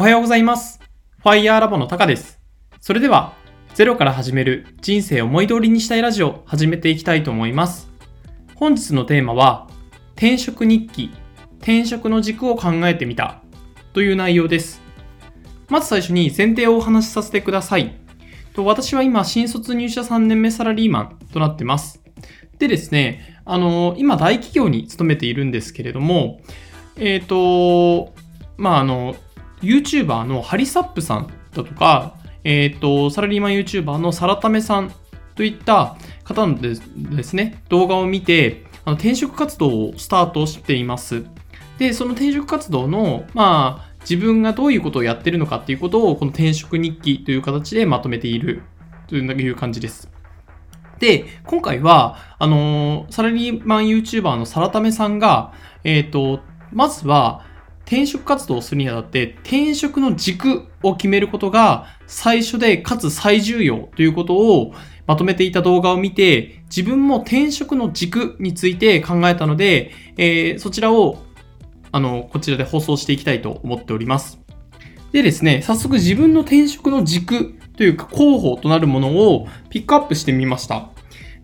おはようございます。ファイヤーラボのタカです。それでは、ゼロから始める人生を思い通りにしたいラジオ始めていきたいと思います。本日のテーマは、転職日記、転職の軸を考えてみたという内容です。まず最初に前提をお話しさせてください。と私は今、新卒入社3年目サラリーマンとなってます。でですね、あの、今大企業に勤めているんですけれども、えっ、と、まあ、あの、YouTuber のハリサップさんだとか、えっ、と、サラリーマン YouTuber のサラタメさんといった方のですね、動画を見て、あの転職活動をスタートしています。で、その転職活動の、まあ、自分がどういうことをやってるのかっていうことを、この転職日記という形でまとめているという感じです。で、今回は、あのーサラリーマン YouTuber のサラタメさんが、えっ、と、まずは、転職活動をするにあたって、転職の軸を決めることが最初で、かつ最重要ということをまとめていた動画を見て、自分も転職の軸について考えたので、えーそちらを、あの、こちらで放送していきたいと思っております。でですね、早速自分の転職の軸というか候補となるものをピックアップしてみました。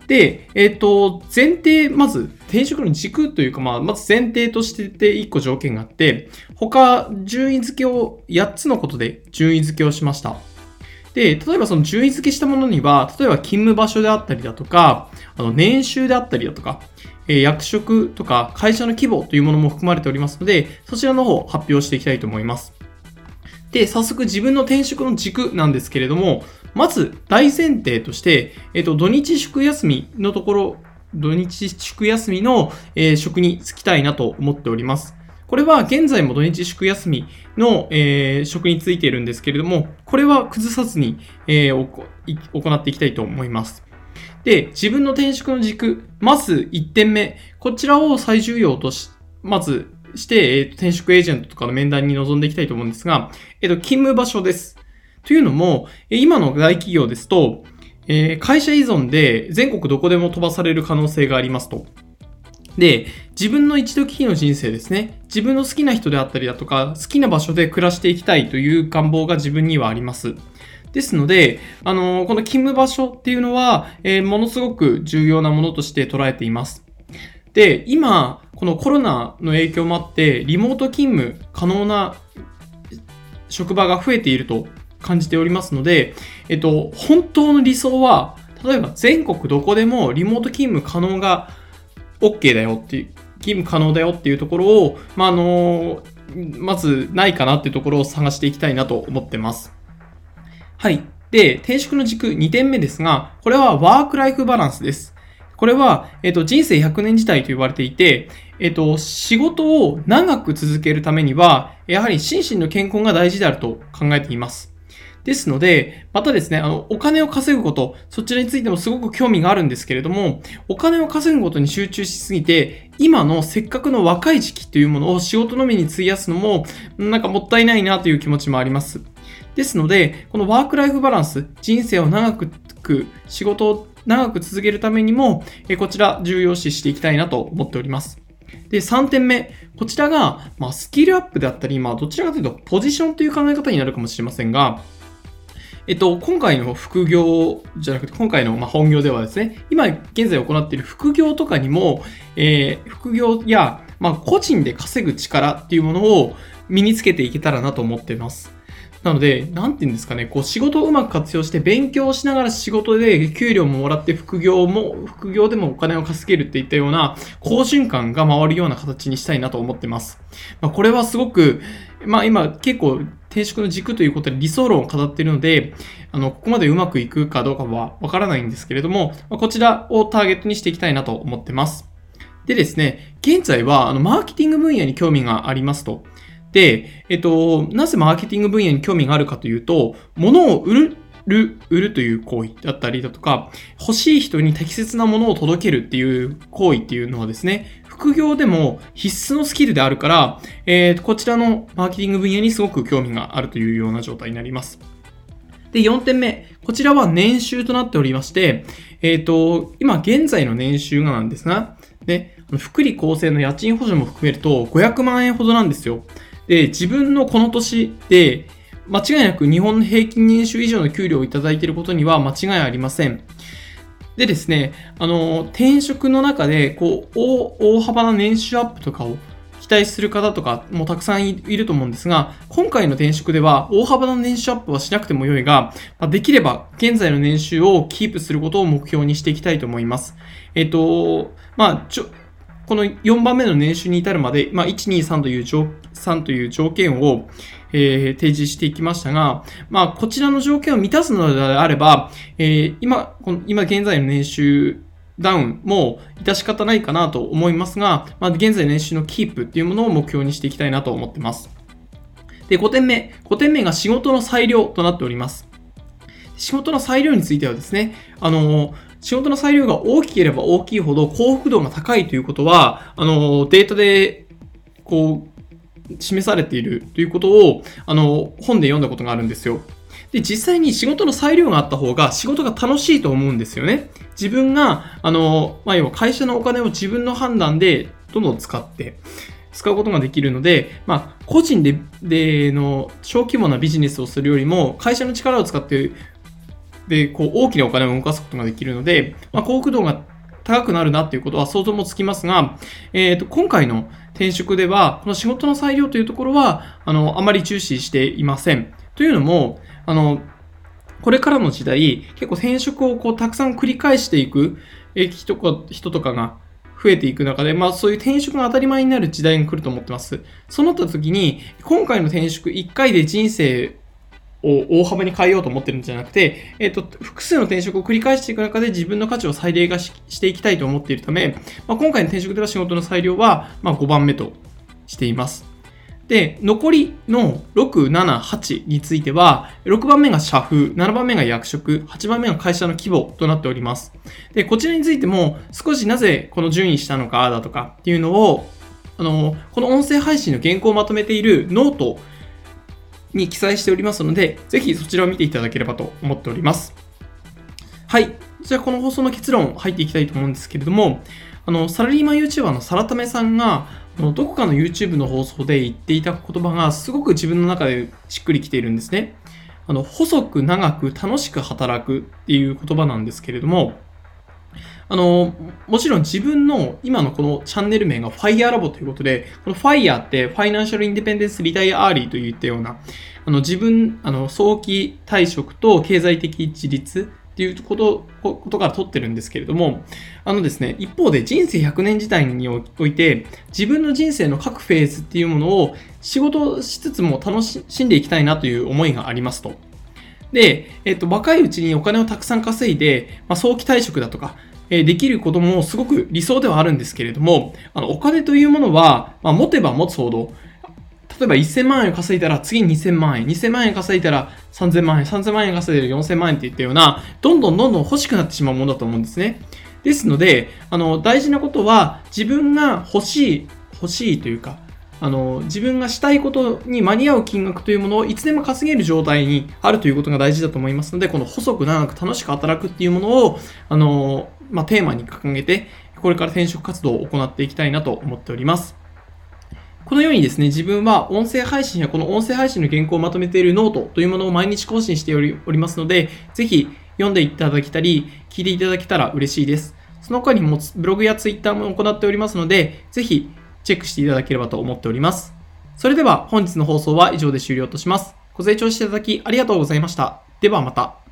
で、えっ、と、前提、まず、転職の軸というか、まあ、まず前提としてて1個条件があって、他、順位付けを、8つのことで順位付けをしました。で、例えばその順位付けしたものには、例えば勤務場所であったりだとか、あの、年収であったりだとか、え役職とか会社の規模というものも含まれておりますので、そちらの方発表していきたいと思います。で、早速自分の転職の軸なんですけれども、まず大前提として、えっ、と、土日祝休みのところ、土日祝休みの、えー職に就きたいなと思っております。これは現在も土日祝休みの、えー職についているんですけれども、これは崩さずに、えー行っていきたいと思います。で、自分の転職の軸、まず1点目、こちらを最重要とし、まずして、えーと転職エージェントとかの面談に臨んでいきたいと思うんですが、えっ、と、勤務場所です。というのも、今の大企業ですと、え会社依存で全国どこでも飛ばされる可能性がありますと。で、自分の一度きりの人生ですね。自分の好きな人であったりだとか、好きな場所で暮らしていきたいという願望が自分にはあります。ですので、あのこの勤務場所っていうのは、えーものすごく重要なものとして捉えています。で、今、このコロナの影響もあって、リモート勤務可能な職場が増えていると感じておりますので、えっと、本当の理想は、例えば全国どこでもリモート勤務可能が OK だよっていう、勤務可能だよっていうところを、まあ、あの、まずないかなっていうところを探していきたいなと思ってます。はい。で、転職の軸2点目ですが、これはワークライフバランスです。これは、えっと、人生100年時代と呼ばれていて、えっと、仕事を長く続けるためには、やはり心身の健康が大事であると考えています。ですので、またですね、あの、お金を稼ぐこと、そちらについてもすごく興味があるんですけれども、お金を稼ぐことに集中しすぎて、今のせっかくの若い時期というものを仕事のみに費やすのも、なんかもったいないなという気持ちもあります。ですので、このワークライフバランス、人生を長く、仕事を長く続けるためにも、えこちら重要視していきたいなと思っております。で、3点目。こちらが、まあ、スキルアップであったり、まあ、どちらかというと、ポジションという考え方になるかもしれませんが、えっと、今回の副業じゃなくて、今回のま本業ではですね、今現在行っている副業とかにも、えー副業や、ま、個人で稼ぐ力っていうものを身につけていけたらなと思っています。なので、なんて言うんですかね、こう仕事をうまく活用して勉強しながら仕事で給料ももらって副業も、副業でもお金を稼げるっていったような好循環が回るような形にしたいなと思ってます。まあ、これはすごく、まあ今結構転職の軸ということで理想論を語っているので、あの、ここまでうまくいくかどうかはわからないんですけれども、まあこちらをターゲットにしていきたいなと思ってます。でですね、現在はあのマーケティング分野に興味がありますと。で、えっと、なぜマーケティング分野に興味があるかというと、物を売る、る売るという行為だったりだとか、欲しい人に適切なものを届けるっていう行為っていうのはですね、副業でも必須のスキルであるから、えーこちらのマーケティング分野にすごく興味があるというような状態になります。で、4点目。こちらは年収となっておりまして、えっ、と、今現在の年収がなんですが、ね、福利厚生の家賃補助も含めると500万円ほどなんですよ。で、自分のこの年で、間違いなく日本の平均年収以上の給料をいただいていることには間違いありません。でですね、あの、転職の中で、こう、大幅な年収アップとかを期待する方とかもたくさんいると思うんですが、今回の転職では大幅な年収アップはしなくても良いが、できれば現在の年収をキープすることを目標にしていきたいと思います。えっと、まあ、ちょ、この4番目の年収に至るまで、まあ、1、2、3という条、3という条件を、えー、提示していきましたが、まあ、こちらの条件を満たすのであれば、えー、今、この今現在の年収ダウンも致し方ないかなと思いますが、まあ、現在年収のキープっていうものを目標にしていきたいなと思ってます。で、5点目。5点目が仕事の裁量となっております。仕事の裁量についてはですね、あの、仕事の裁量が大きければ大きいほど幸福度が高いということは、あの、データで、こう、示されているということを、あの、本で読んだことがあるんですよ。で、実際に仕事の裁量があった方が仕事が楽しいと思うんですよね。自分が、あの、まあ、要は会社のお金を自分の判断でどんどん使って、使うことができるので、まあ、個人で、での小規模なビジネスをするよりも、会社の力を使って、で、こう、大きなお金を動かすことができるので、まあ、幸福度が高くなるなっていうことは想像もつきますが、えっ、ー、と、今回の転職では、この仕事の裁量というところは、あの、あまり重視していません。というのも、あの、これからの時代、結構転職をこうたくさん繰り返していくえ人か人とかが増えていく中で、まあそういう転職が当たり前になる時代が来ると思ってます。そうなった時に、今回の転職1回で人生を大幅に変えようと思ってるんじゃなくて、えっ、と、複数の転職を繰り返していく中で自分の価値を最大化していきたいと思っているため、まあ、今回の転職では仕事の裁量は、ま、5番目としています。で、残りの6、7、8については、6番目が社風、7番目が役職、8番目が会社の規模となっております。で、こちらについても少しなぜこの順位したのかだとかっていうのを、あの、この音声配信の原稿をまとめているノートに記載しておりますので、ぜひそちらを見ていただければと思っております。はい。じゃあこの放送の結論入っていきたいと思うんですけれども、あの、サラリーマン YouTuber のサラタメさんが、どこかの YouTube の放送で言っていた言葉がすごく自分の中でしっくりきているんですね。あの、細く長く楽しく働くっていう言葉なんですけれども、あの、もちろん自分の今のこのチャンネル名が FIRE ラボということで、この FIRE ってファイナンシャルインディペンデンスリタイアアーリーといったような、あの自分、あの早期退職と経済的自立っていうこと、ことから取ってるんですけれども、あのですね、一方で人生100年時代において、自分の人生の各フェーズっていうものを仕事しつつも楽しんでいきたいなという思いがありますと。で、えっと、若いうちにお金をたくさん稼いで、まあ、早期退職だとか、えできることもすごく理想ではあるんですけれども、あの、お金というものは、まあ、持てば持つほど、例えば1000万円稼いだら次2000万円、2000万円稼いだら3000万円、3000万円稼いだら4000万円っていったような、どんどんどんどん欲しくなってしまうものだと思うんですね。ですので、あの、大事なことは自分が欲しい、欲しいというか、あの、自分がしたいことに間に合う金額というものをいつでも稼げる状態にあるということが大事だと思いますので、この細く長く楽しく働くっていうものを、あの、まあ、テーマに掲げて、これから転職活動を行っていきたいなと思っております。このようにですね、自分は音声配信やこの音声配信の原稿をまとめているノートというものを毎日更新しておりますので、ぜひ読んでいただけたり、聞いていただけたら嬉しいです。その他にもブログやツイッターも行っておりますので、ぜひチェックしていただければと思っております。それでは本日の放送は以上で終了とします。ご清聴していただきありがとうございました。ではまた。